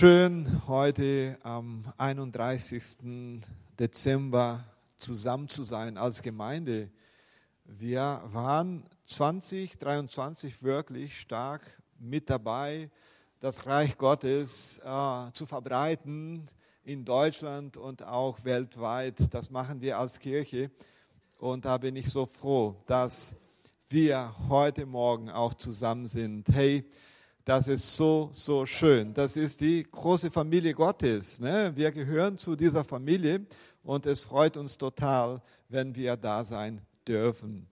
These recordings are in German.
Schön, heute am 31. Dezember zusammen zu sein als Gemeinde. Wir waren 2023 wirklich stark mit dabei, das Reich Gottes äh, zu verbreiten in Deutschland und auch weltweit. Das machen wir als Kirche. Und da bin ich so froh, dass wir heute Morgen auch zusammen sind. Hey, das ist so, so schön. Das ist die große Familie Gottes. Ne? Wir gehören zu dieser Familie und es freut uns total, wenn wir da sein dürfen.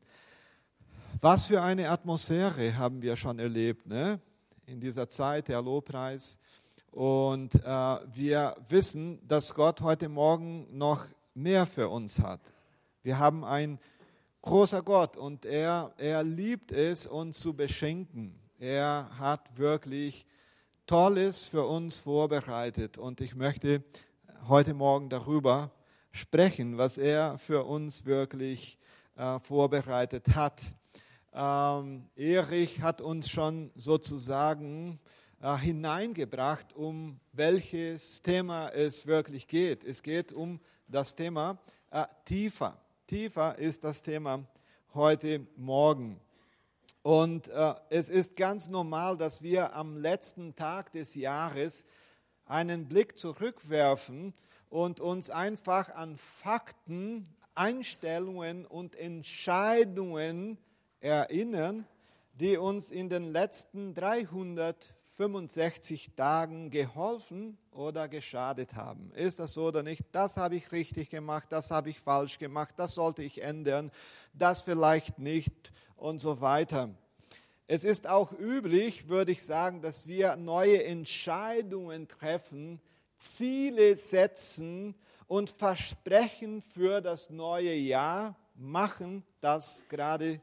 Was für eine Atmosphäre haben wir schon erlebt ne? in dieser Zeit, der Lobpreis. Und äh, wir wissen, dass Gott heute Morgen noch mehr für uns hat. Wir haben einen großer Gott und er, er liebt es, uns zu beschenken. Er hat wirklich Tolles für uns vorbereitet und ich möchte heute Morgen darüber sprechen, was er für uns wirklich äh, vorbereitet hat. Ähm, Erich hat uns schon sozusagen äh, hineingebracht, um welches Thema es wirklich geht. Es geht um das Thema äh, tiefer. Tiefer ist das Thema heute Morgen. Und äh, es ist ganz normal, dass wir am letzten Tag des Jahres einen Blick zurückwerfen und uns einfach an Fakten, Einstellungen und Entscheidungen erinnern, die uns in den letzten 365 Tagen geholfen oder geschadet haben. Ist das so oder nicht? Das habe ich richtig gemacht, das habe ich falsch gemacht, das sollte ich ändern, das vielleicht nicht und so weiter. Es ist auch üblich, würde ich sagen, dass wir neue Entscheidungen treffen, Ziele setzen und Versprechen für das neue Jahr machen, das gerade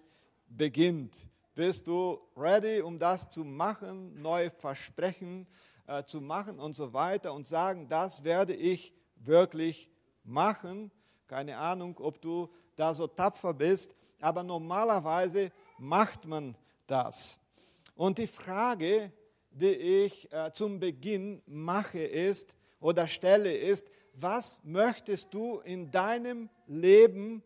beginnt. Bist du ready, um das zu machen, neue Versprechen äh, zu machen und so weiter und sagen, das werde ich wirklich machen? Keine Ahnung, ob du da so tapfer bist, aber normalerweise macht man das. Und die Frage, die ich äh, zum Beginn mache, ist oder stelle, ist, was möchtest du in deinem Leben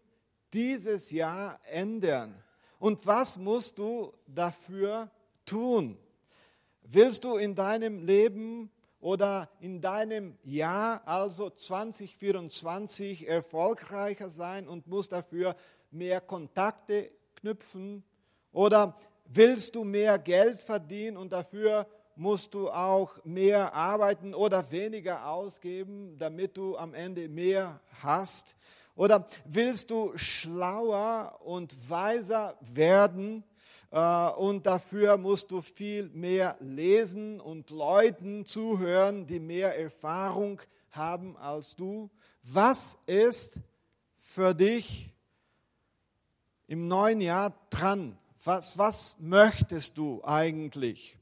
dieses Jahr ändern? Und was musst du dafür tun? Willst du in deinem Leben oder in deinem Jahr, also 2024, erfolgreicher sein und musst dafür mehr Kontakte knüpfen? Oder willst du mehr Geld verdienen und dafür musst du auch mehr arbeiten oder weniger ausgeben, damit du am Ende mehr hast? Oder willst du schlauer und weiser werden äh, und dafür musst du viel mehr lesen und Leuten zuhören, die mehr Erfahrung haben als du? Was ist für dich im neuen Jahr dran? Was, was möchtest du eigentlich?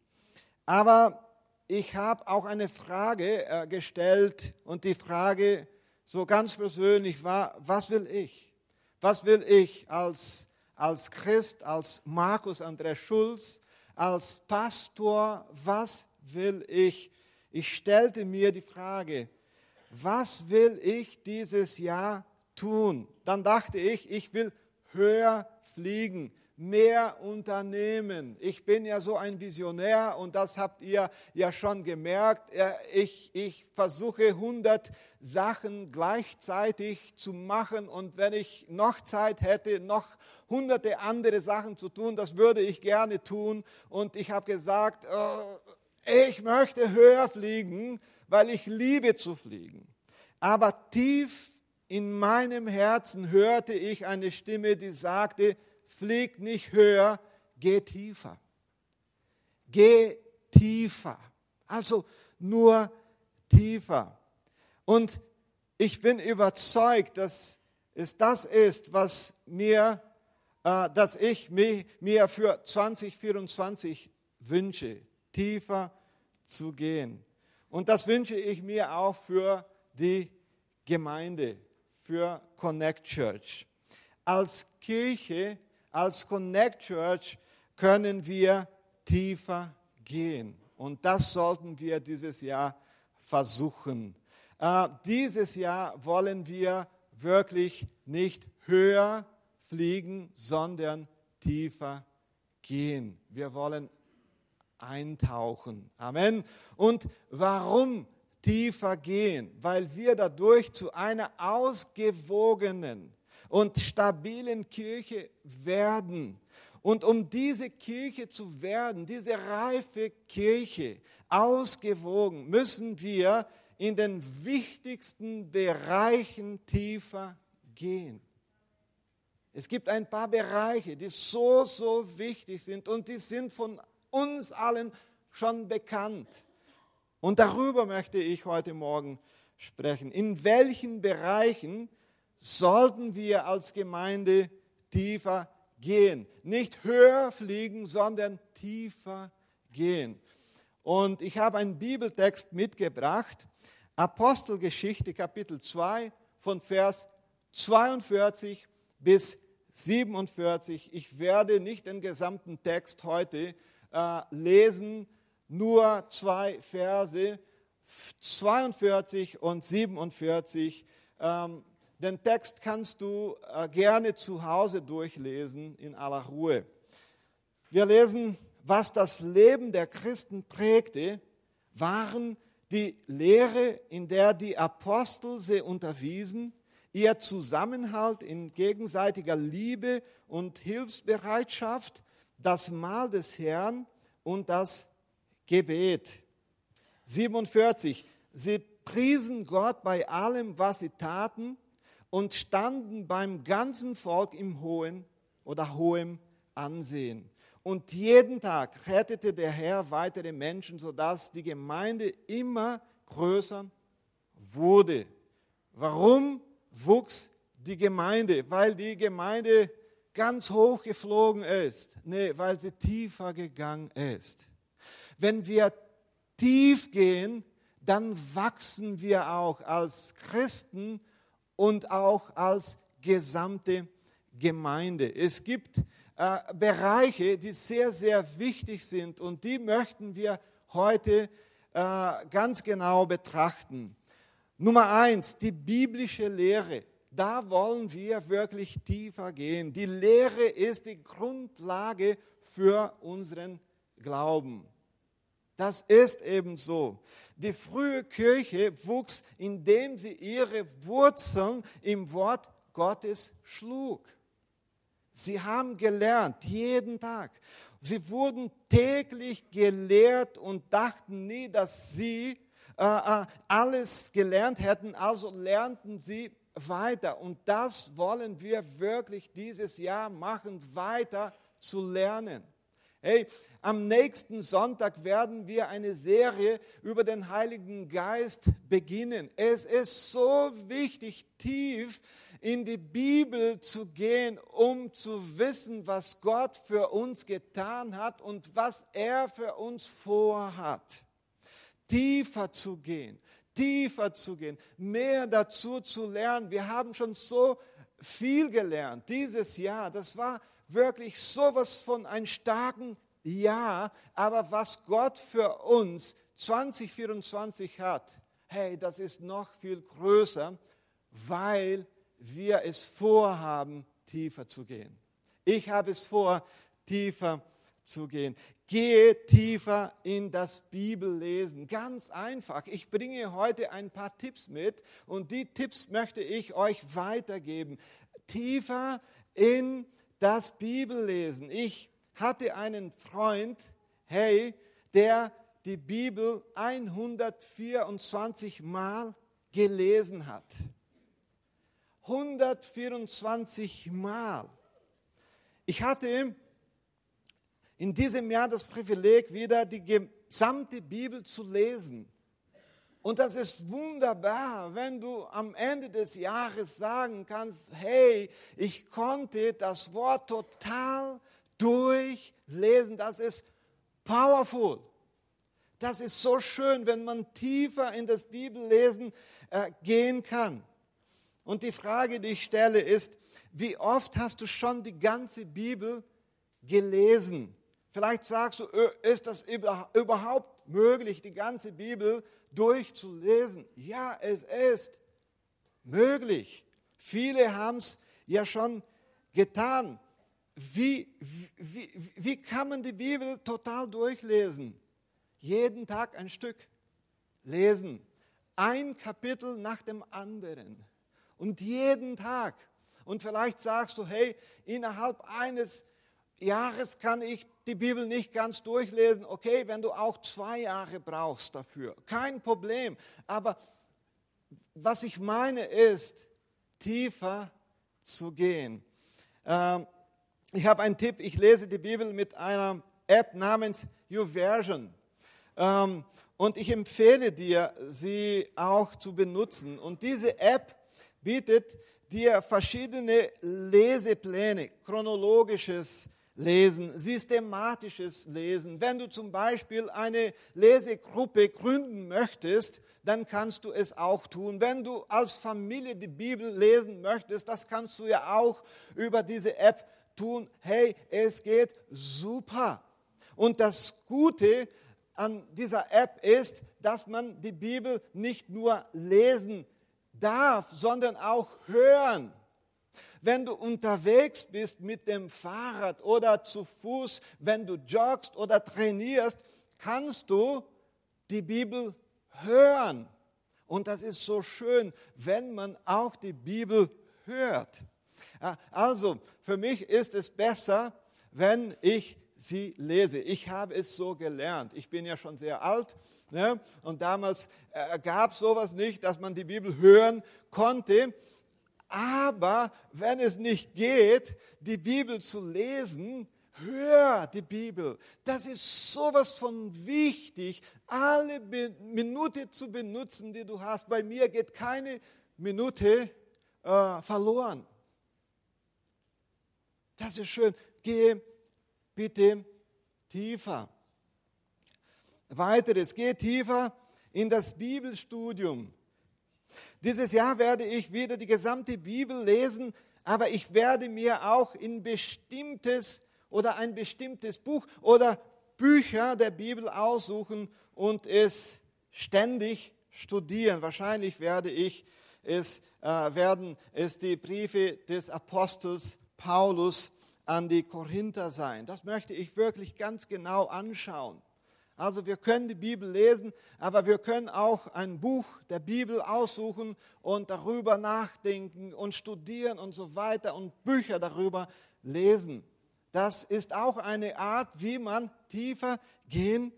Aber ich habe auch eine Frage äh, gestellt und die Frage so ganz persönlich war, was will ich? Was will ich als, als Christ, als Markus Andreas Schulz, als Pastor, was will ich? Ich stellte mir die Frage, was will ich dieses Jahr tun? Dann dachte ich, ich will höher fliegen mehr unternehmen. Ich bin ja so ein Visionär und das habt ihr ja schon gemerkt. Ich, ich versuche 100 Sachen gleichzeitig zu machen und wenn ich noch Zeit hätte, noch hunderte andere Sachen zu tun, das würde ich gerne tun. Und ich habe gesagt, äh, ich möchte höher fliegen, weil ich liebe zu fliegen. Aber tief in meinem Herzen hörte ich eine Stimme, die sagte, flieg nicht höher, geh tiefer. Geh tiefer. Also nur tiefer. Und ich bin überzeugt, dass es das ist, was mir, äh, dass ich mir, mir für 2024 wünsche, tiefer zu gehen. Und das wünsche ich mir auch für die Gemeinde, für Connect Church. Als Kirche als Connect Church können wir tiefer gehen. Und das sollten wir dieses Jahr versuchen. Äh, dieses Jahr wollen wir wirklich nicht höher fliegen, sondern tiefer gehen. Wir wollen eintauchen. Amen. Und warum tiefer gehen? Weil wir dadurch zu einer ausgewogenen und stabilen Kirche werden. Und um diese Kirche zu werden, diese reife Kirche, ausgewogen, müssen wir in den wichtigsten Bereichen tiefer gehen. Es gibt ein paar Bereiche, die so, so wichtig sind und die sind von uns allen schon bekannt. Und darüber möchte ich heute Morgen sprechen. In welchen Bereichen sollten wir als Gemeinde tiefer gehen? Nicht höher fliegen, sondern tiefer gehen. Und ich habe einen Bibeltext mitgebracht, Apostelgeschichte Kapitel 2 von Vers 42 bis 47. Ich werde nicht den gesamten Text heute äh, lesen, nur zwei Verse, 42 und 47. Ähm, den Text kannst du äh, gerne zu Hause durchlesen in aller Ruhe. Wir lesen, was das Leben der Christen prägte, waren die Lehre, in der die Apostel sie unterwiesen, ihr Zusammenhalt in gegenseitiger Liebe und Hilfsbereitschaft, das Mahl des Herrn und das Gebet. 47. Sie priesen Gott bei allem, was sie taten und standen beim ganzen Volk im hohen oder hohem Ansehen. Und jeden Tag rettete der Herr weitere Menschen, sodass die Gemeinde immer größer wurde. Warum wuchs die Gemeinde? Weil die Gemeinde ganz hoch geflogen ist. Nee, weil sie tiefer gegangen ist. Wenn wir tief gehen, dann wachsen wir auch als Christen und auch als gesamte Gemeinde. Es gibt äh, Bereiche, die sehr, sehr wichtig sind und die möchten wir heute äh, ganz genau betrachten. Nummer eins, die biblische Lehre. Da wollen wir wirklich tiefer gehen. Die Lehre ist die Grundlage für unseren Glauben. Das ist eben so. Die frühe Kirche wuchs, indem sie ihre Wurzeln im Wort Gottes schlug. Sie haben gelernt, jeden Tag. Sie wurden täglich gelehrt und dachten nie, dass sie äh, äh, alles gelernt hätten, also lernten sie weiter. Und das wollen wir wirklich dieses Jahr machen, weiter zu lernen. Hey, am nächsten Sonntag werden wir eine Serie über den Heiligen Geist beginnen. Es ist so wichtig, tief in die Bibel zu gehen, um zu wissen, was Gott für uns getan hat und was er für uns vorhat. Tiefer zu gehen, tiefer zu gehen, mehr dazu zu lernen. Wir haben schon so viel gelernt dieses Jahr. Das war wirklich sowas von ein starken Jahr, aber was Gott für uns 2024 hat, hey, das ist noch viel größer, weil wir es vorhaben, tiefer zu gehen. Ich habe es vor, tiefer zu gehen. Gehe tiefer in das Bibellesen. Ganz einfach. Ich bringe heute ein paar Tipps mit und die Tipps möchte ich euch weitergeben. Tiefer in das Bibellesen. Ich hatte einen Freund, hey, der die Bibel 124 Mal gelesen hat. 124 Mal. Ich hatte in diesem Jahr das Privileg, wieder die gesamte Bibel zu lesen. Und das ist wunderbar, wenn du am Ende des Jahres sagen kannst, hey, ich konnte das Wort total durchlesen. Das ist powerful. Das ist so schön, wenn man tiefer in das Bibellesen äh, gehen kann. Und die Frage, die ich stelle, ist, wie oft hast du schon die ganze Bibel gelesen? Vielleicht sagst du, ist das überhaupt möglich, die ganze Bibel durchzulesen? Ja, es ist möglich. Viele haben es ja schon getan. Wie, wie, wie kann man die Bibel total durchlesen? Jeden Tag ein Stück lesen. Ein Kapitel nach dem anderen. Und jeden Tag. Und vielleicht sagst du, hey, innerhalb eines Jahres kann ich die Bibel nicht ganz durchlesen. Okay, wenn du auch zwei Jahre brauchst dafür, kein Problem. Aber was ich meine ist, tiefer zu gehen. Ähm, ich habe einen Tipp, ich lese die Bibel mit einer App namens YouVersion. Ähm, und ich empfehle dir, sie auch zu benutzen. Und diese App bietet dir verschiedene Lesepläne, chronologisches Lesen, systematisches Lesen. Wenn du zum Beispiel eine Lesegruppe gründen möchtest, dann kannst du es auch tun. Wenn du als Familie die Bibel lesen möchtest, das kannst du ja auch über diese App tun. Hey, es geht super. Und das Gute an dieser App ist, dass man die Bibel nicht nur lesen darf, sondern auch hören. Wenn du unterwegs bist mit dem Fahrrad oder zu Fuß, wenn du joggst oder trainierst, kannst du die Bibel hören. Und das ist so schön, wenn man auch die Bibel hört. Also, für mich ist es besser, wenn ich sie lese. Ich habe es so gelernt. Ich bin ja schon sehr alt. Ne? Und damals äh, gab es sowas nicht, dass man die Bibel hören konnte. Aber wenn es nicht geht, die Bibel zu lesen, hör die Bibel. Das ist sowas von wichtig, alle Be Minute zu benutzen, die du hast. Bei mir geht keine Minute äh, verloren. Das ist schön. Geh bitte tiefer. Weiteres, geh tiefer in das Bibelstudium. Dieses Jahr werde ich wieder die gesamte Bibel lesen, aber ich werde mir auch in bestimmtes oder ein bestimmtes Buch oder Bücher der Bibel aussuchen und es ständig studieren. Wahrscheinlich werde ich es, äh, werden es die Briefe des Apostels Paulus an die Korinther sein. Das möchte ich wirklich ganz genau anschauen. Also wir können die Bibel lesen, aber wir können auch ein Buch der Bibel aussuchen und darüber nachdenken und studieren und so weiter und Bücher darüber lesen. Das ist auch eine Art, wie man tiefer gehen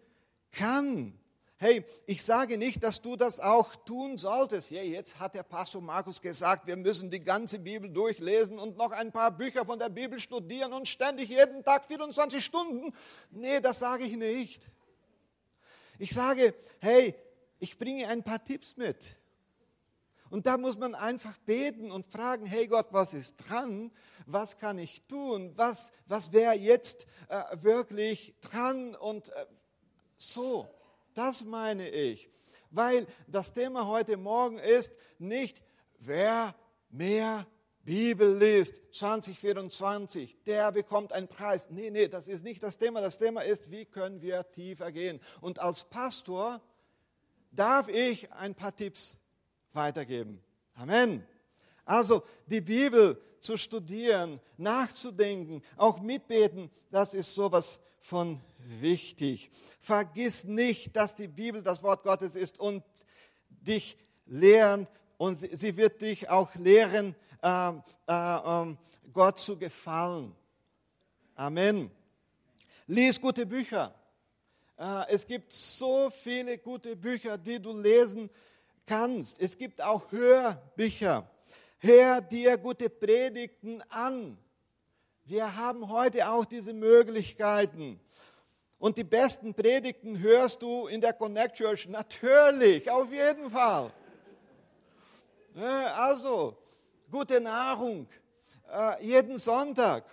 kann. Hey, ich sage nicht, dass du das auch tun solltest. Ja, jetzt hat der Pastor Markus gesagt, wir müssen die ganze Bibel durchlesen und noch ein paar Bücher von der Bibel studieren und ständig jeden Tag 24 Stunden. Nee, das sage ich nicht. Ich sage, hey, ich bringe ein paar Tipps mit. Und da muss man einfach beten und fragen, hey Gott, was ist dran? Was kann ich tun? Was, was wäre jetzt äh, wirklich dran? Und äh, so, das meine ich. Weil das Thema heute Morgen ist nicht, wer mehr Bibel liest 2024, der bekommt einen Preis. Nee, nee, das ist nicht das Thema. Das Thema ist, wie können wir tiefer gehen. Und als Pastor darf ich ein paar Tipps weitergeben. Amen. Also die Bibel zu studieren, nachzudenken, auch mitbeten, das ist sowas von wichtig. Vergiss nicht, dass die Bibel das Wort Gottes ist und dich lehren und sie wird dich auch lehren, äh, äh, Gott zu gefallen. Amen. Lies gute Bücher. Äh, es gibt so viele gute Bücher, die du lesen kannst. Es gibt auch Hörbücher. Hör dir gute Predigten an. Wir haben heute auch diese Möglichkeiten. Und die besten Predigten hörst du in der Connect Church natürlich, auf jeden Fall. Also, gute Nahrung, äh, jeden Sonntag.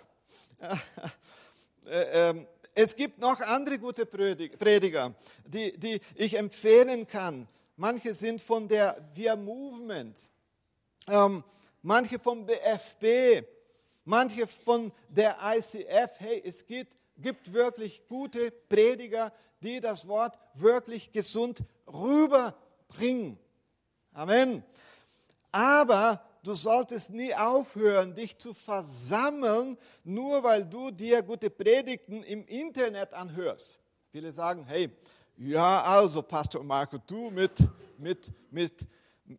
Äh, ähm, es gibt noch andere gute Prediger, die, die ich empfehlen kann. Manche sind von der Wir Movement, ähm, manche vom BFB, manche von der ICF. Hey, es gibt, gibt wirklich gute Prediger, die das Wort wirklich gesund rüberbringen. Amen. Aber du solltest nie aufhören, dich zu versammeln, nur weil du dir gute Predigten im Internet anhörst. Viele sagen, hey, ja, also Pastor Marco, du mit, mit, mit,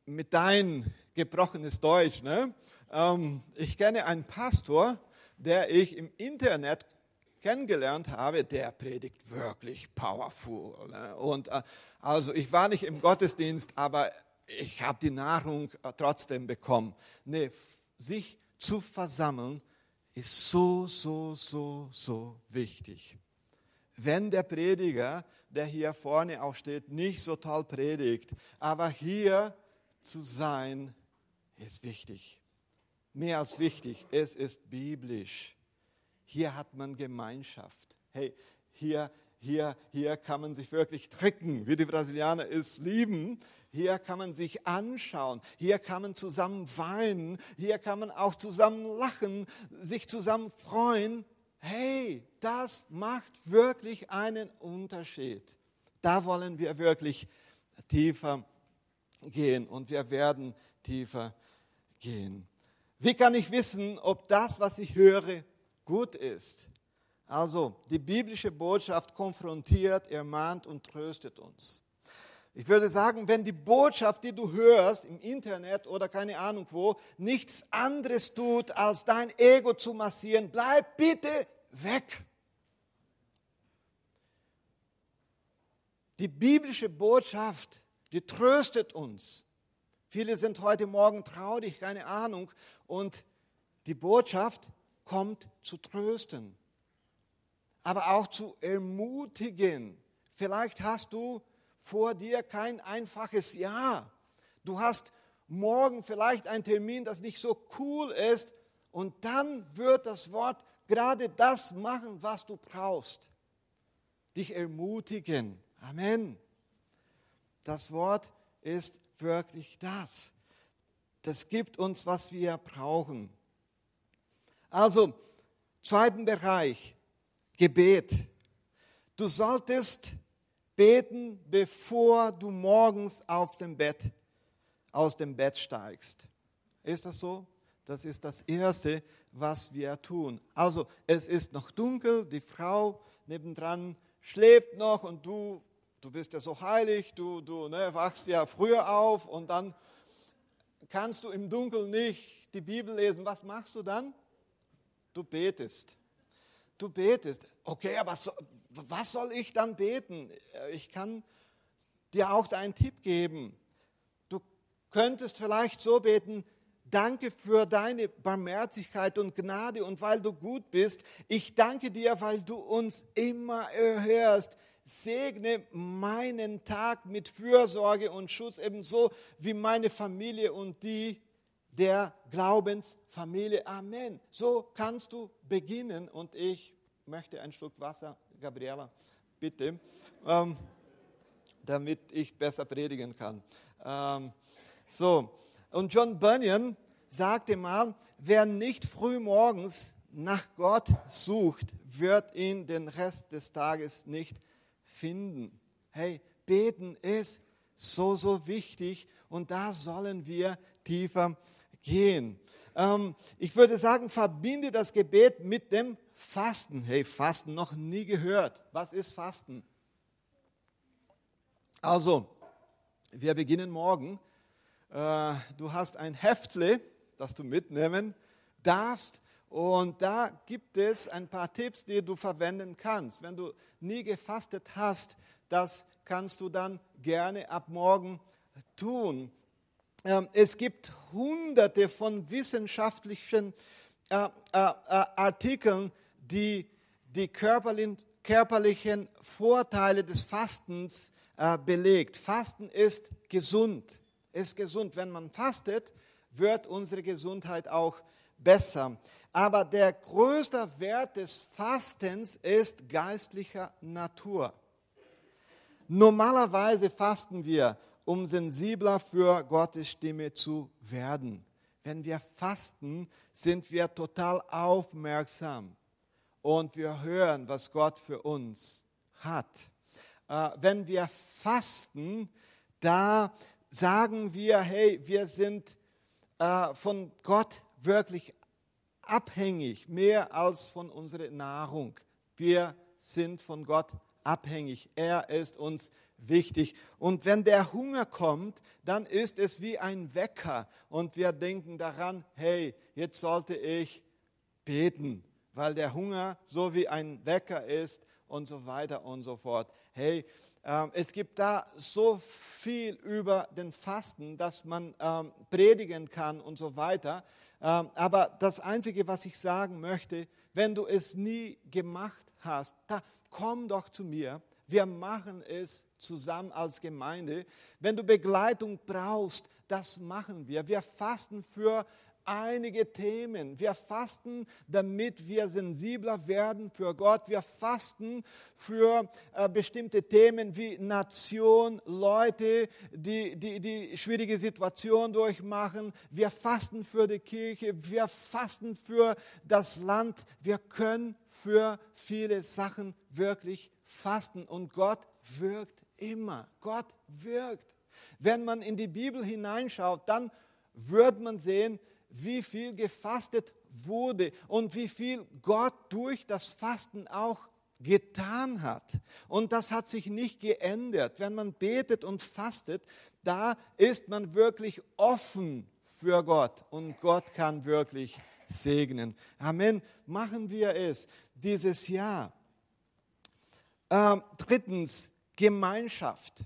mit dein gebrochenes Deutsch. Ne? Ähm, ich kenne einen Pastor, der ich im Internet kennengelernt habe, der predigt wirklich powerful. Ne? Und äh, also ich war nicht im Gottesdienst, aber ich habe die Nahrung äh, trotzdem bekommen. Nee, sich zu versammeln ist so, so, so, so wichtig. Wenn der Prediger, der hier vorne auch steht, nicht so toll predigt, aber hier zu sein, ist wichtig. Mehr als wichtig, es ist biblisch. Hier hat man Gemeinschaft. Hey, hier, hier, hier kann man sich wirklich tricken, wie die Brasilianer es lieben. Hier kann man sich anschauen, hier kann man zusammen weinen, hier kann man auch zusammen lachen, sich zusammen freuen. Hey, das macht wirklich einen Unterschied. Da wollen wir wirklich tiefer gehen und wir werden tiefer gehen. Wie kann ich wissen, ob das, was ich höre, gut ist? Also, die biblische Botschaft konfrontiert, ermahnt und tröstet uns. Ich würde sagen, wenn die Botschaft, die du hörst im Internet oder keine Ahnung wo, nichts anderes tut, als dein Ego zu massieren, bleib bitte weg. Die biblische Botschaft, die tröstet uns. Viele sind heute Morgen traurig, keine Ahnung. Und die Botschaft kommt zu trösten, aber auch zu ermutigen. Vielleicht hast du vor dir kein einfaches Jahr. Du hast morgen vielleicht einen Termin, das nicht so cool ist. Und dann wird das Wort gerade das machen, was du brauchst. Dich ermutigen. Amen. Das Wort ist wirklich das. Das gibt uns, was wir brauchen. Also, zweiten Bereich, Gebet. Du solltest beten, bevor du morgens auf dem Bett, aus dem Bett steigst. Ist das so? Das ist das Erste, was wir tun. Also es ist noch dunkel, die Frau nebendran schläft noch und du, du bist ja so heilig, du, du ne, wachst ja früher auf und dann kannst du im Dunkeln nicht die Bibel lesen. Was machst du dann? Du betest. Du betest. Okay, aber so, was soll ich dann beten? Ich kann dir auch einen Tipp geben. Du könntest vielleicht so beten, danke für deine Barmherzigkeit und Gnade und weil du gut bist. Ich danke dir, weil du uns immer erhörst. Segne meinen Tag mit Fürsorge und Schutz ebenso wie meine Familie und die der Glaubensfamilie. Amen. So kannst du beginnen und ich möchte einen Schluck Wasser Gabriela, bitte, ähm, damit ich besser predigen kann. Ähm, so, und John Bunyan sagte mal, wer nicht früh morgens nach Gott sucht, wird ihn den Rest des Tages nicht finden. Hey, beten ist so, so wichtig und da sollen wir tiefer gehen. Ähm, ich würde sagen, verbinde das Gebet mit dem Fasten. Hey, Fasten noch nie gehört. Was ist Fasten? Also, wir beginnen morgen. Äh, du hast ein Heftle, das du mitnehmen darfst. Und da gibt es ein paar Tipps, die du verwenden kannst. Wenn du nie gefastet hast, das kannst du dann gerne ab morgen tun. Ähm, es gibt hunderte von wissenschaftlichen äh, äh, Artikeln, die die körperlichen Vorteile des Fastens äh, belegt. Fasten ist gesund, ist gesund. Wenn man fastet, wird unsere Gesundheit auch besser. Aber der größte Wert des Fastens ist geistlicher Natur. Normalerweise fasten wir, um sensibler für Gottes Stimme zu werden. Wenn wir fasten, sind wir total aufmerksam und wir hören, was Gott für uns hat. äh, wenn wir fasten, da sagen wir, hey, wir sind äh, von Gott wirklich abhängig, mehr als von unserer Nahrung. Wir sind von Gott abhängig. Er ist uns wichtig. Und wenn der Hunger kommt, dann ist es wie ein Wecker. Und wir denken daran, hey, jetzt sollte ich beten, weil der Hunger so wie ein Wecker ist und so weiter und so fort. Hey, ähm, es gibt da so viel über den Fasten, dass man ähm, predigen kann und so weiter. Ähm, aber das Einzige, was ich sagen möchte, wenn du es nie gemacht hast, da komm doch zu mir. Wir machen es zusammen als Gemeinde. Wenn du Begleitung brauchst, das machen wir. Wir fasten für einige Themen. Wir fasten, damit wir sensibler werden für Gott. Wir fasten für äh, bestimmte Themen wie Nation, Leute, die, die die schwierige Situation durchmachen. Wir fasten für die Kirche. Wir fasten für das Land. Wir können für viele Sachen wirklich fasten. Und Gott wirkt immer. Gott wirkt. Wenn man in die Bibel hineinschaut, dann wird man sehen, wie viel gefastet wurde und wie viel Gott durch das Fasten auch getan hat. Und das hat sich nicht geändert. Wenn man betet und fastet, da ist man wirklich offen für Gott und Gott kann wirklich segnen. Amen. Machen wir es dieses Jahr. Ähm, drittens, Gemeinschaft.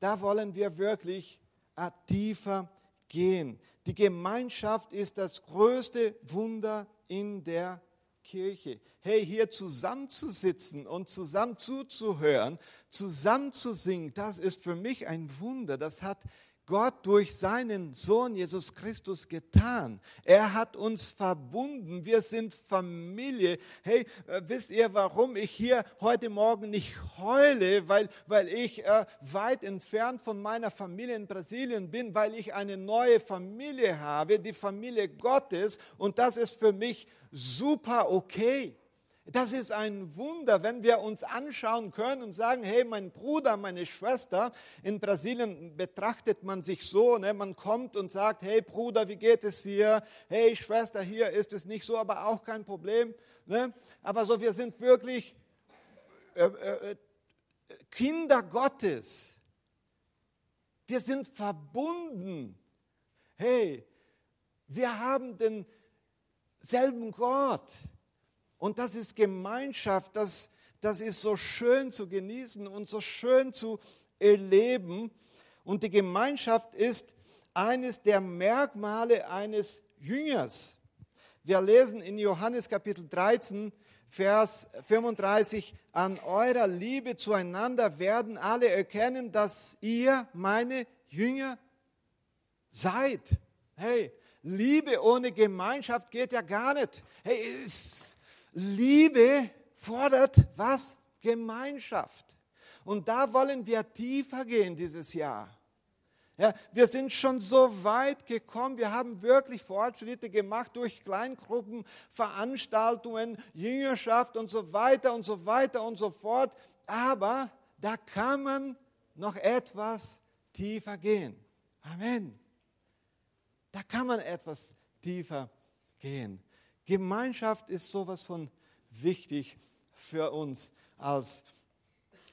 Da wollen wir wirklich äh, tiefer gehen. Die Gemeinschaft ist das größte Wunder in der Kirche. Hey, hier zusammenzusitzen und zusammen zuzuhören, zusammen zu singen, das ist für mich ein Wunder. Das hat Gott durch seinen Sohn Jesus Christus getan. Er hat uns verbunden. Wir sind Familie. Hey, äh, wisst ihr, warum ich hier heute Morgen nicht heule? Weil, weil ich äh, weit entfernt von meiner Familie in Brasilien bin, weil ich eine neue Familie habe, die Familie Gottes. Und das ist für mich super okay. Das ist ein Wunder, wenn wir uns anschauen können und sagen, hey, mein Bruder, meine Schwester, in Brasilien betrachtet man sich so, ne? man kommt und sagt, hey Bruder, wie geht es dir? Hey Schwester, hier ist es nicht so, aber auch kein Problem. Ne? Aber so, wir sind wirklich äh, äh, äh Kinder Gottes. Wir sind verbunden. Hey, wir haben denselben Gott. Und das ist Gemeinschaft, das, das ist so schön zu genießen und so schön zu erleben. Und die Gemeinschaft ist eines der Merkmale eines Jüngers. Wir lesen in Johannes Kapitel 13, Vers 35, an eurer Liebe zueinander werden alle erkennen, dass ihr meine Jünger seid. Hey, Liebe ohne Gemeinschaft geht ja gar nicht. Hey, ist, Liebe fordert was? Gemeinschaft. Und da wollen wir tiefer gehen dieses Jahr. Ja, wir sind schon so weit gekommen. Wir haben wirklich Fortschritte gemacht durch Kleingruppen, Veranstaltungen, Jüngerschaft und so weiter und so weiter und so fort. Aber da kann man noch etwas tiefer gehen. Amen. Da kann man etwas tiefer gehen. Gemeinschaft ist sowas von wichtig für uns als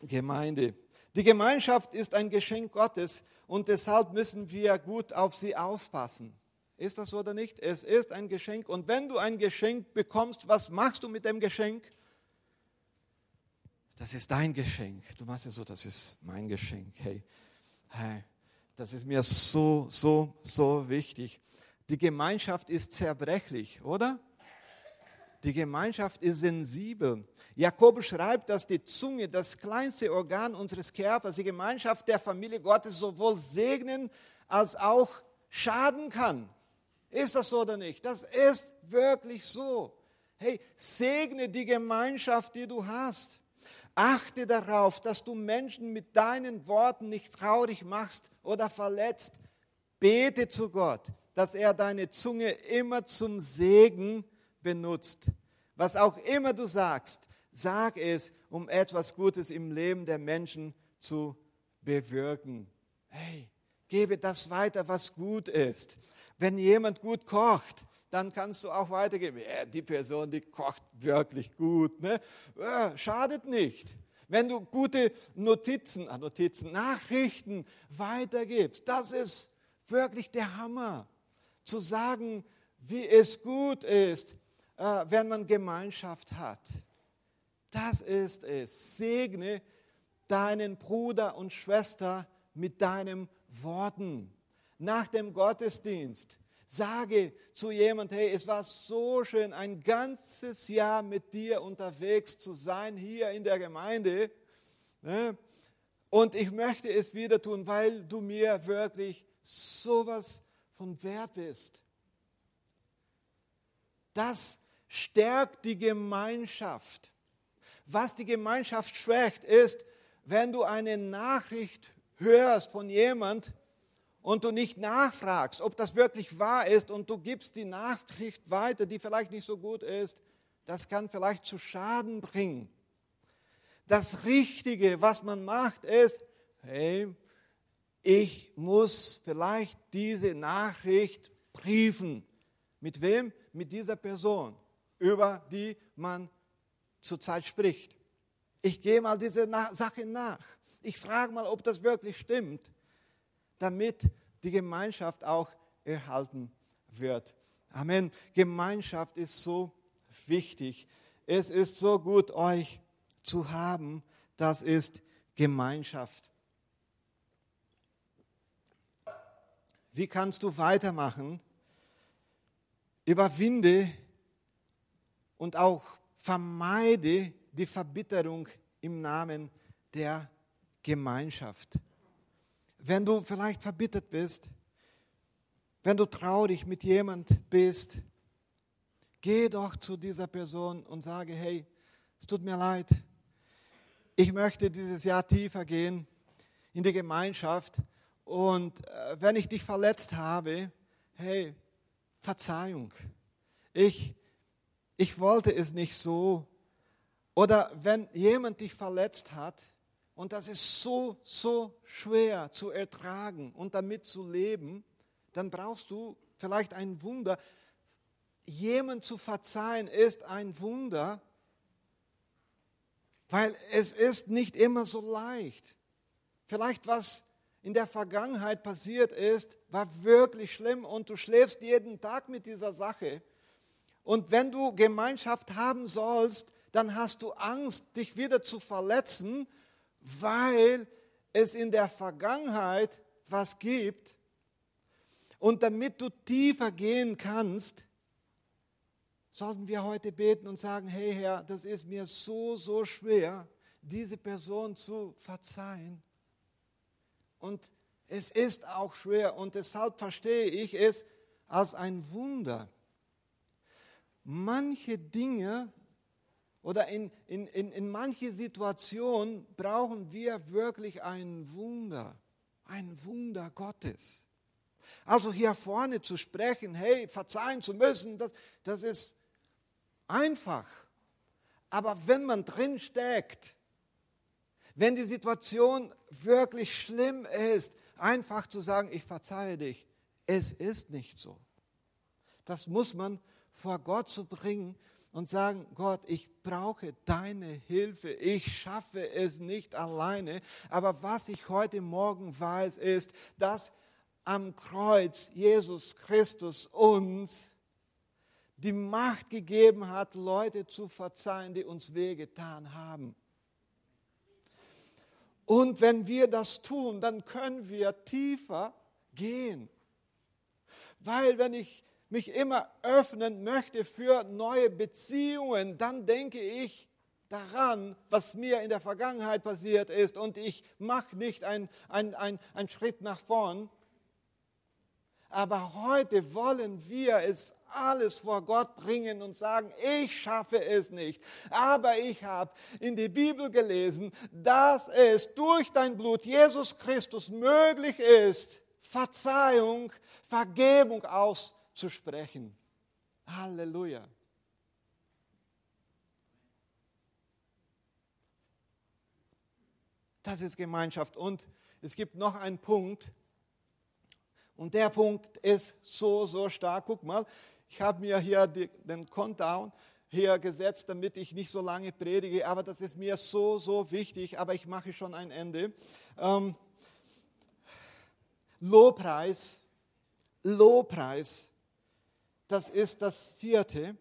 Gemeinde. Die Gemeinschaft ist ein Geschenk Gottes und deshalb müssen wir gut auf sie aufpassen. Ist das so oder nicht? Es ist ein Geschenk und wenn du ein Geschenk bekommst, was machst du mit dem Geschenk? Das ist dein Geschenk. Du machst es so, das ist mein Geschenk. Hey, hey, das ist mir so, so, so wichtig. Die Gemeinschaft ist zerbrechlich, oder? Die Gemeinschaft ist sensibel. Jakobus schreibt, dass die Zunge, das kleinste Organ unseres Körpers, die Gemeinschaft der Familie Gottes sowohl segnen als auch schaden kann. Ist das so oder nicht? Das ist wirklich so. Hey, segne die Gemeinschaft, die du hast. Achte darauf, dass du Menschen mit deinen Worten nicht traurig machst oder verletzt. Bete zu Gott, dass er deine Zunge immer zum Segen benutzt. Was auch immer du sagst, sag es um etwas Gutes im Leben der Menschen zu bewirken. Hey, gebe das weiter, was gut ist. Wenn jemand gut kocht, dann kannst du auch weitergeben. Ja, die Person, die kocht wirklich gut. Ne? Ja, schadet nicht. Wenn du gute Notizen, ah, Notizen, Nachrichten weitergibst, das ist wirklich der Hammer. Zu sagen, wie es gut ist, wenn man Gemeinschaft hat. Das ist es. Segne deinen Bruder und Schwester mit deinen Worten. Nach dem Gottesdienst sage zu jemand, hey, es war so schön, ein ganzes Jahr mit dir unterwegs zu sein hier in der Gemeinde. Ne? Und ich möchte es wieder tun, weil du mir wirklich sowas von Wert bist. Das stärkt die Gemeinschaft. Was die Gemeinschaft schwächt, ist, wenn du eine Nachricht hörst von jemand und du nicht nachfragst, ob das wirklich wahr ist und du gibst die Nachricht weiter, die vielleicht nicht so gut ist, das kann vielleicht zu Schaden bringen. Das Richtige, was man macht, ist, hey, ich muss vielleicht diese Nachricht briefen. Mit wem? Mit dieser Person, über die man zurzeit spricht. Ich gehe mal diese Sache nach. Ich frage mal, ob das wirklich stimmt, damit die Gemeinschaft auch erhalten wird. Amen. Gemeinschaft ist so wichtig. Es ist so gut, euch zu haben. Das ist Gemeinschaft. Wie kannst du weitermachen? Überwinde und auch vermeide die Verbitterung im Namen der Gemeinschaft. Wenn du vielleicht verbittert bist, wenn du traurig mit jemand bist, geh doch zu dieser Person und sage, hey, es tut mir leid, ich möchte dieses Jahr tiefer gehen in die Gemeinschaft und äh, wenn ich dich verletzt habe, hey, Verzeihung. Ich, ich wollte es nicht so. Oder wenn jemand dich verletzt hat, und das ist so, so schwer zu ertragen und damit zu leben, dann brauchst du vielleicht ein Wunder. Jemand zu verzeihen ist ein Wunder, weil es ist nicht immer so leicht. Vielleicht was in der Vergangenheit passiert ist, war wirklich schlimm und du schläfst jeden Tag mit dieser Sache. Und wenn du Gemeinschaft haben sollst, dann hast du Angst, dich wieder zu verletzen, weil es in der Vergangenheit was gibt. Und damit du tiefer gehen kannst, sollten wir heute beten und sagen, hey Herr, das ist mir so, so schwer, diese Person zu verzeihen. Und es ist auch schwer und deshalb verstehe ich es als ein Wunder. Manche Dinge oder in, in, in, in manche Situationen brauchen wir wirklich ein Wunder, ein Wunder Gottes. Also hier vorne zu sprechen, hey, verzeihen zu müssen, das, das ist einfach. Aber wenn man drin steckt, wenn die Situation wirklich schlimm ist, einfach zu sagen, ich verzeihe dich, es ist nicht so. Das muss man vor Gott zu bringen und sagen, Gott, ich brauche deine Hilfe, ich schaffe es nicht alleine. Aber was ich heute Morgen weiß, ist, dass am Kreuz Jesus Christus uns die Macht gegeben hat, Leute zu verzeihen, die uns wehgetan haben. Und wenn wir das tun, dann können wir tiefer gehen. Weil wenn ich mich immer öffnen möchte für neue Beziehungen, dann denke ich daran, was mir in der Vergangenheit passiert ist und ich mache nicht einen ein, ein Schritt nach vorn, aber heute wollen wir es alles vor Gott bringen und sagen, ich schaffe es nicht. Aber ich habe in die Bibel gelesen, dass es durch dein Blut Jesus Christus möglich ist, Verzeihung, Vergebung auszusprechen. Halleluja. Das ist Gemeinschaft. Und es gibt noch einen Punkt. Und der Punkt ist so, so stark. Guck mal, ich habe mir hier den Countdown hier gesetzt, damit ich nicht so lange predige, aber das ist mir so, so wichtig, aber ich mache schon ein Ende. Ähm, Lobpreis, Lobpreis, das ist das vierte,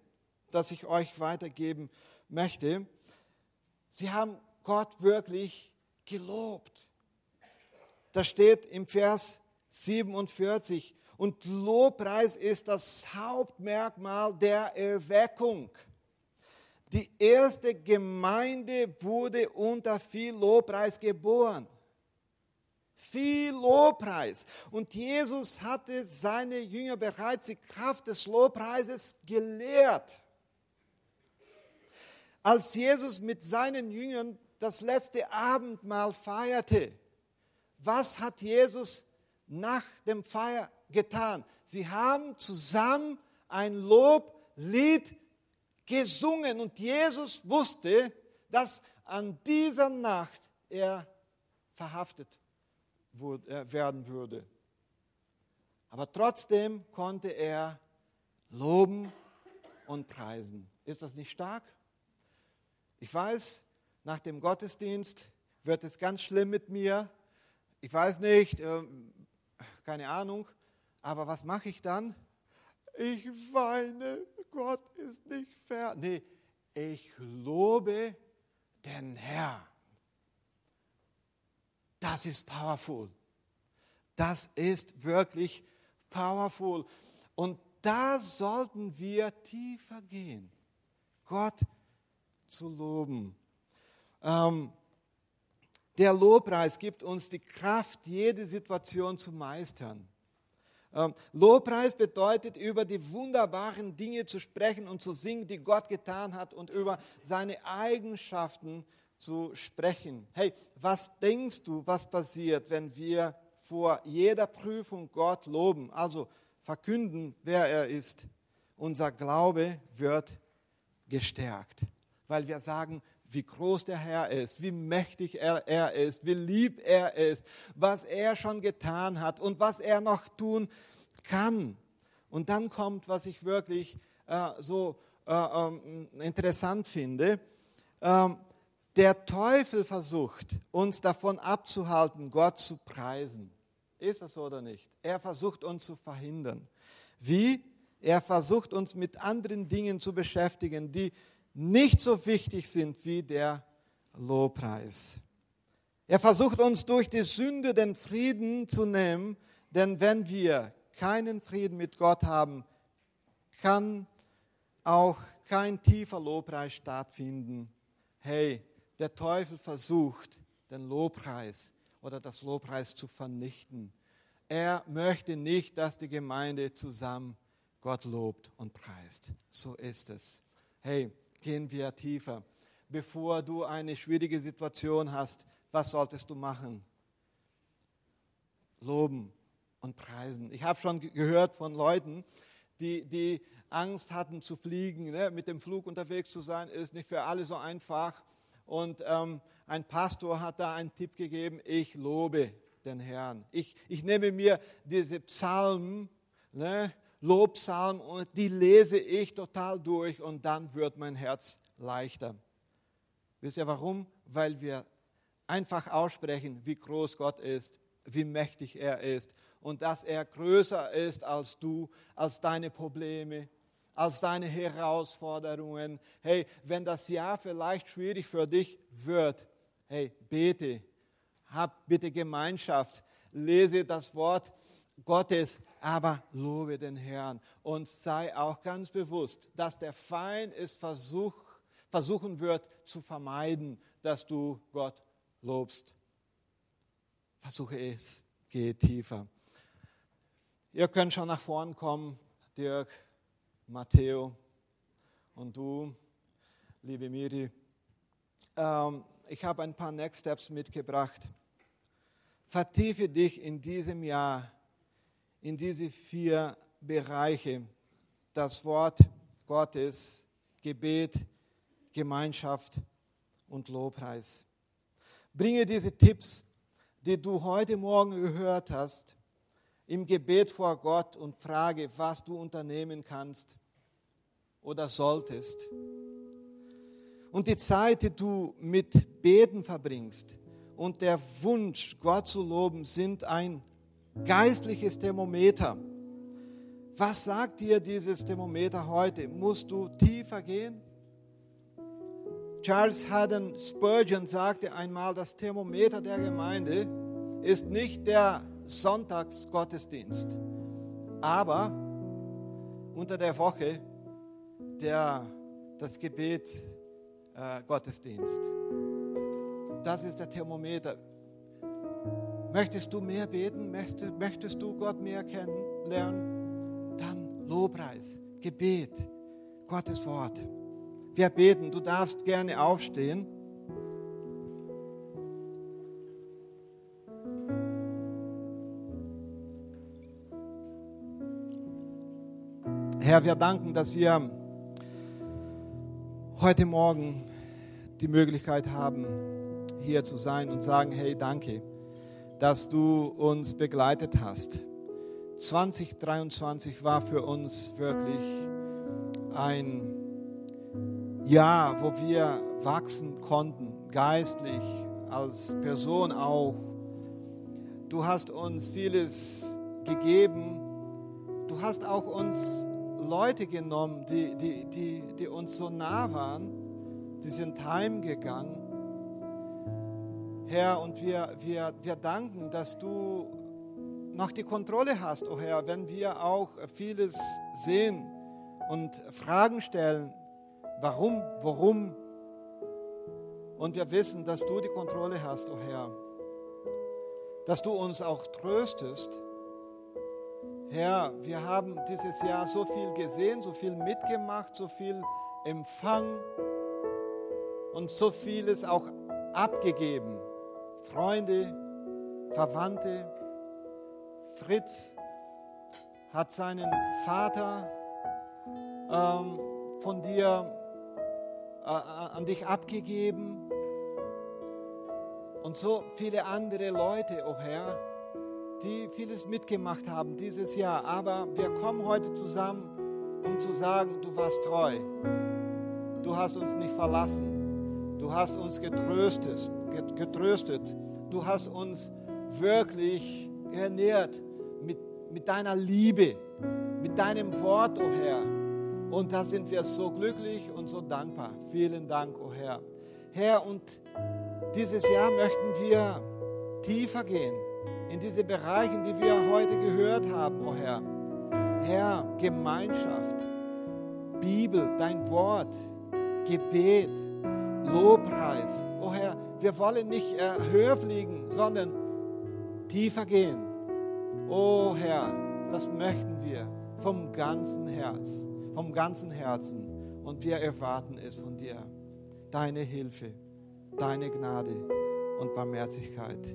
das ich euch weitergeben möchte. Sie haben Gott wirklich gelobt. Da steht im Vers 47, und Lobpreis ist das Hauptmerkmal der Erweckung. Die erste Gemeinde wurde unter viel Lobpreis geboren. Viel Lobpreis. Und Jesus hatte seine Jünger bereits die Kraft des Lobpreises gelehrt. Als Jesus mit seinen Jüngern das letzte Abendmahl feierte, was hat Jesus nach dem Feier getan? Sie haben zusammen ein Loblied gesungen und Jesus wusste, dass an dieser Nacht er verhaftet werden würde. Aber trotzdem konnte er loben und preisen. Ist das nicht stark? Ich weiß, nach dem Gottesdienst wird es ganz schlimm mit mir. Ich weiß nicht, äh, keine Ahnung, aber was mache ich dann? Ich weine, Gott ist nicht fair. Nee, ich lobe den Herrn. Das ist powerful. Das ist wirklich powerful. Und da sollten wir tiefer gehen, Gott zu loben. Ähm, der Lobpreis gibt uns die Kraft, jede Situation zu meistern. Ähm, Lobpreis bedeutet, über die wunderbaren Dinge zu sprechen und zu singen, die Gott getan hat und über seine Eigenschaften zu sprechen. Hey, was denkst du, was passiert, wenn wir vor jeder Prüfung Gott loben, also verkünden, wer er ist? Unser Glaube wird gestärkt, weil wir sagen, wie groß der Herr ist, wie mächtig er, er ist, wie lieb er ist, was er schon getan hat und was er noch tun kann. Und dann kommt, was ich wirklich äh, so äh, äh, interessant finde. Der Teufel versucht, uns davon abzuhalten, Gott zu preisen. Ist das so oder nicht? Er versucht uns zu verhindern. Wie? Er versucht uns mit anderen Dingen zu beschäftigen, die nicht so wichtig sind wie der Lobpreis. Er versucht uns durch die Sünde den Frieden zu nehmen, denn wenn wir keinen Frieden mit Gott haben, kann auch kein tiefer Lobpreis stattfinden. Hey, der Teufel versucht, den Lobpreis oder das Lobpreis zu vernichten. Er möchte nicht, dass die Gemeinde zusammen Gott lobt und preist. So ist es. Hey, gehen wir tiefer. Bevor du eine schwierige Situation hast, was solltest du machen? Loben und preisen. Ich habe schon gehört von Leuten, die, die Angst hatten zu fliegen. Ne? Mit dem Flug unterwegs zu sein, ist nicht für alle so einfach. Und ähm, ein Pastor hat da einen Tipp gegeben, ich lobe den Herrn. Ich, ich nehme mir diese Psalmen, ne, Lobpsalm und die lese ich total durch und dann wird mein Herz leichter. Wisst ihr warum? Weil wir einfach aussprechen, wie groß Gott ist, wie mächtig er ist und dass er größer ist als du, als deine Probleme, als deine Herausforderungen. Hey, wenn das Jahr vielleicht schwierig für dich wird, hey, bete, hab bitte Gemeinschaft, lese das Wort Gottes, aber lobe den Herrn und sei auch ganz bewusst, dass der Feind es versuch, versuchen wird zu vermeiden, dass du Gott lobst. Versuche es, gehe tiefer. Ihr könnt schon nach vorn kommen, Dirk, Matteo und du, liebe Miri. Ähm, ich habe ein paar Next Steps mitgebracht. Vertiefe dich in diesem Jahr in diese vier Bereiche. Das Wort Gottes, Gebet, Gemeinschaft und Lobpreis. Bringe diese Tipps, die du heute Morgen gehört hast, im Gebet vor Gott und frage, was du unternehmen kannst oder solltest. Und die Zeit, die du mit Beten verbringst und der Wunsch, Gott zu loben, sind ein geistliches Thermometer. Was sagt dir dieses Thermometer heute? Musst du tiefer gehen? Charles Haddon Spurgeon sagte einmal, das Thermometer der Gemeinde ist nicht der Sonntagsgottesdienst, aber unter der Woche der, das Gebet äh, Gottesdienst. Das ist der Thermometer. Möchtest du mehr beten? Möchtest, möchtest du Gott mehr kennenlernen? Dann Lobpreis, Gebet, Gottes Wort. Wir beten, du darfst gerne aufstehen. Herr, wir danken, dass wir heute Morgen die Möglichkeit haben, hier zu sein und sagen, hey, danke, dass du uns begleitet hast. 2023 war für uns wirklich ein Jahr, wo wir wachsen konnten, geistlich, als Person auch. Du hast uns vieles gegeben. Du hast auch uns Leute genommen, die, die, die, die uns so nah waren, die sind heimgegangen. Herr, und wir, wir, wir danken, dass du noch die Kontrolle hast, oh Herr, wenn wir auch vieles sehen und Fragen stellen, warum, warum. Und wir wissen, dass du die Kontrolle hast, oh Herr, dass du uns auch tröstest Herr, wir haben dieses Jahr so viel gesehen, so viel mitgemacht, so viel empfangen und so vieles auch abgegeben. Freunde, Verwandte. Fritz hat seinen Vater ähm, von dir äh, an dich abgegeben und so viele andere Leute, oh Herr die vieles mitgemacht haben dieses Jahr. Aber wir kommen heute zusammen, um zu sagen, du warst treu. Du hast uns nicht verlassen. Du hast uns getröstet. getröstet. Du hast uns wirklich ernährt mit, mit deiner Liebe, mit deinem Wort, o oh Herr. Und da sind wir so glücklich und so dankbar. Vielen Dank, o oh Herr. Herr, und dieses Jahr möchten wir tiefer gehen in diese Bereiche, die wir heute gehört haben, oh Herr. Herr, Gemeinschaft, Bibel, dein Wort, Gebet, Lobpreis. Oh Herr, wir wollen nicht äh, höher fliegen, sondern tiefer gehen. Oh Herr, das möchten wir vom ganzen Herz, vom ganzen Herzen. Und wir erwarten es von dir. Deine Hilfe, deine Gnade und Barmherzigkeit.